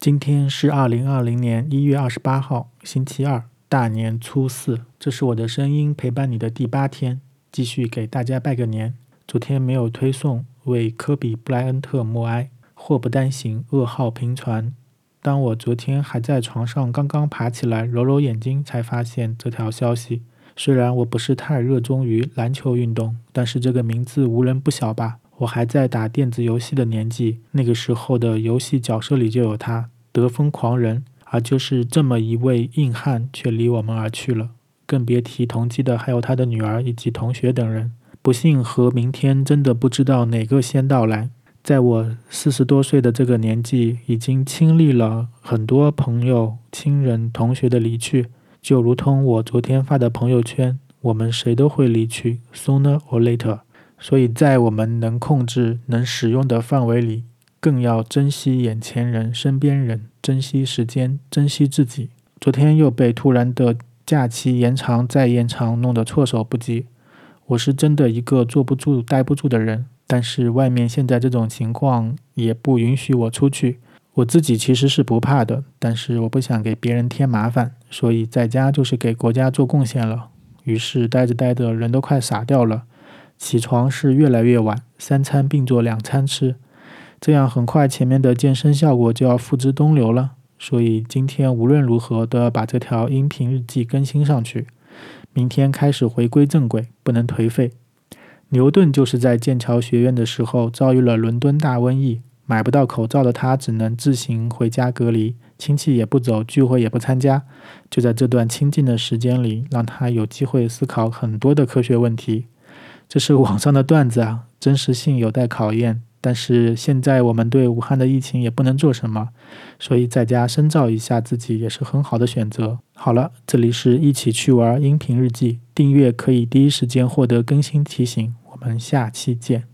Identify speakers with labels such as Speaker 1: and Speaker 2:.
Speaker 1: 今天是二零二零年一月二十八号，星期二，大年初四。这是我的声音陪伴你的第八天，继续给大家拜个年。昨天没有推送，为科比布莱恩特默哀。祸不单行，噩耗频传。当我昨天还在床上刚刚爬起来，揉揉眼睛，才发现这条消息。虽然我不是太热衷于篮球运动，但是这个名字无人不晓吧？我还在打电子游戏的年纪，那个时候的游戏角色里就有他，得分狂人。而就是这么一位硬汉，却离我们而去了。更别提同期的还有他的女儿以及同学等人。不幸和明天真的不知道哪个先到来。在我四十多岁的这个年纪，已经经历了很多朋友、亲人、同学的离去，就如同我昨天发的朋友圈：我们谁都会离去，sooner or later。所以在我们能控制、能使用的范围里，更要珍惜眼前人、身边人，珍惜时间，珍惜自己。昨天又被突然的假期延长再延长弄得措手不及。我是真的一个坐不住、待不住的人，但是外面现在这种情况也不允许我出去。我自己其实是不怕的，但是我不想给别人添麻烦，所以在家就是给国家做贡献了。于是待着待着，人都快傻掉了。起床是越来越晚，三餐并做两餐吃，这样很快前面的健身效果就要付之东流了。所以今天无论如何都要把这条音频日记更新上去。明天开始回归正轨，不能颓废。牛顿就是在剑桥学院的时候遭遇了伦敦大瘟疫，买不到口罩的他只能自行回家隔离，亲戚也不走，聚会也不参加。就在这段清静的时间里，让他有机会思考很多的科学问题。这是网上的段子啊，真实性有待考验。但是现在我们对武汉的疫情也不能做什么，所以在家深造一下自己也是很好的选择。好了，这里是一起去玩音频日记，订阅可以第一时间获得更新提醒。我们下期见。